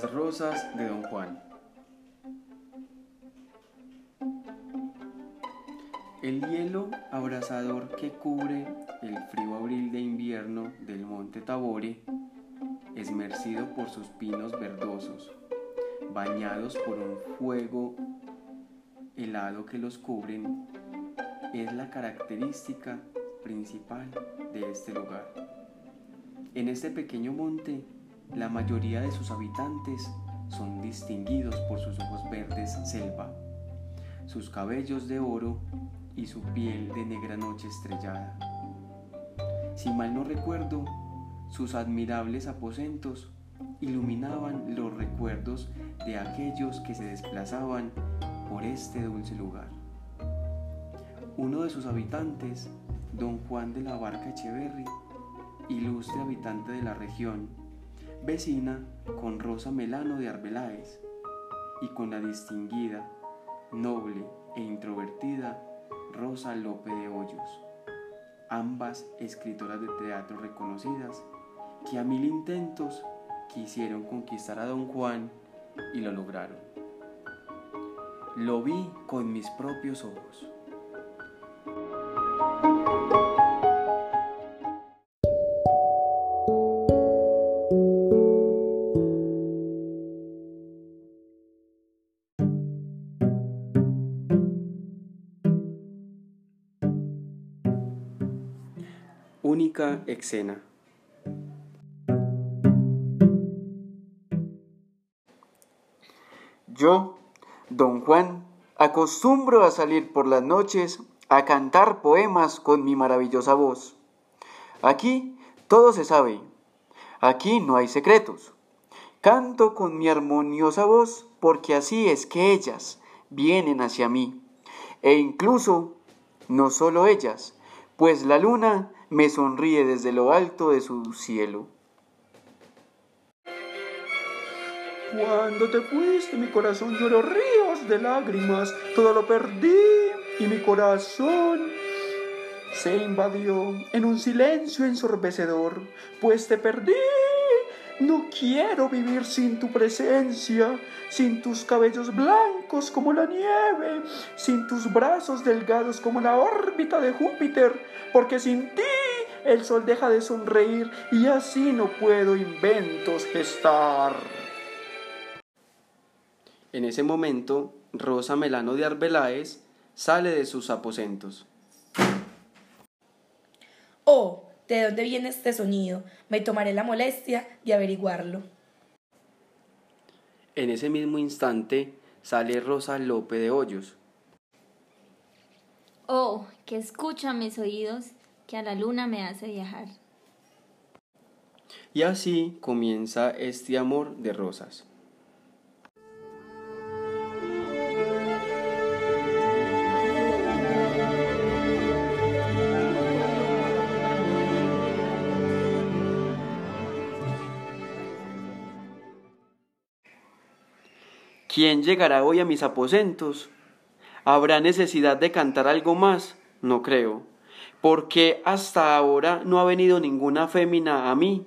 Las rosas de Don Juan. El hielo abrasador que cubre el frío abril de invierno del monte Tabore, esmercido por sus pinos verdosos, bañados por un fuego helado que los cubren, es la característica principal de este lugar. En este pequeño monte, la mayoría de sus habitantes son distinguidos por sus ojos verdes selva, sus cabellos de oro y su piel de negra noche estrellada. Si mal no recuerdo, sus admirables aposentos iluminaban los recuerdos de aquellos que se desplazaban por este dulce lugar. Uno de sus habitantes, don Juan de la Barca Echeverri, ilustre habitante de la región, vecina con Rosa Melano de Arbeláez y con la distinguida, noble e introvertida Rosa Lope de Hoyos, ambas escritoras de teatro reconocidas que a mil intentos quisieron conquistar a don Juan y lo lograron. Lo vi con mis propios ojos. Única escena. Yo, don Juan, acostumbro a salir por las noches a cantar poemas con mi maravillosa voz. Aquí todo se sabe. Aquí no hay secretos. Canto con mi armoniosa voz porque así es que ellas vienen hacia mí. E incluso, no solo ellas, pues la luna me sonríe desde lo alto de su cielo. Cuando te fuiste, mi corazón lloró ríos de lágrimas, todo lo perdí y mi corazón se invadió en un silencio ensorbecedor, pues te perdí. No quiero vivir sin tu presencia, sin tus cabellos blancos como la nieve, sin tus brazos delgados como la órbita de Júpiter, porque sin ti el sol deja de sonreír y así no puedo inventos gestar. En ese momento, Rosa Melano de Arbeláez sale de sus aposentos. Oh, ¿de dónde viene este sonido? Me tomaré la molestia de averiguarlo. En ese mismo instante sale Rosa Lope de Hoyos. Oh, que escucha mis oídos, que a la luna me hace viajar. Y así comienza este amor de rosas. ¿Quién llegará hoy a mis aposentos? ¿Habrá necesidad de cantar algo más? No creo, porque hasta ahora no ha venido ninguna fémina a mí.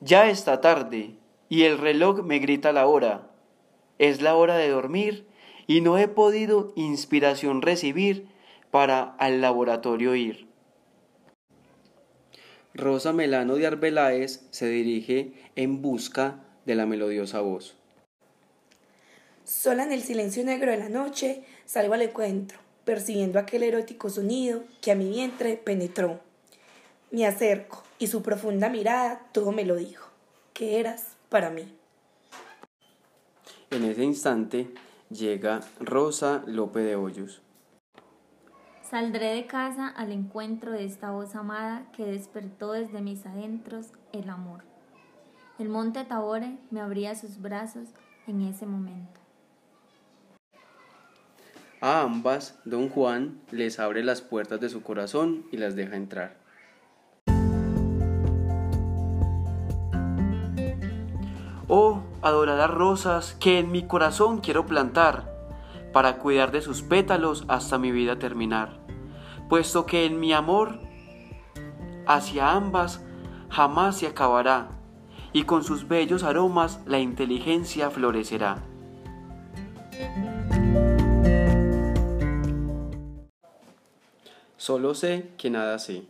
Ya está tarde, y el reloj me grita la hora. Es la hora de dormir, y no he podido inspiración recibir para al laboratorio ir. Rosa Melano de Arbeláez se dirige en busca de la melodiosa voz. Sola en el silencio negro de la noche, salgo al encuentro, percibiendo aquel erótico sonido que a mi vientre penetró. Me acerco y su profunda mirada todo me lo dijo, que eras para mí. En ese instante llega Rosa Lope de Hoyos. Saldré de casa al encuentro de esta voz amada que despertó desde mis adentros el amor. El monte Tabore me abría sus brazos en ese momento. A ambas, don Juan les abre las puertas de su corazón y las deja entrar. Oh, adoradas rosas que en mi corazón quiero plantar, para cuidar de sus pétalos hasta mi vida terminar, puesto que en mi amor hacia ambas jamás se acabará, y con sus bellos aromas la inteligencia florecerá. Solo sé que nada sé.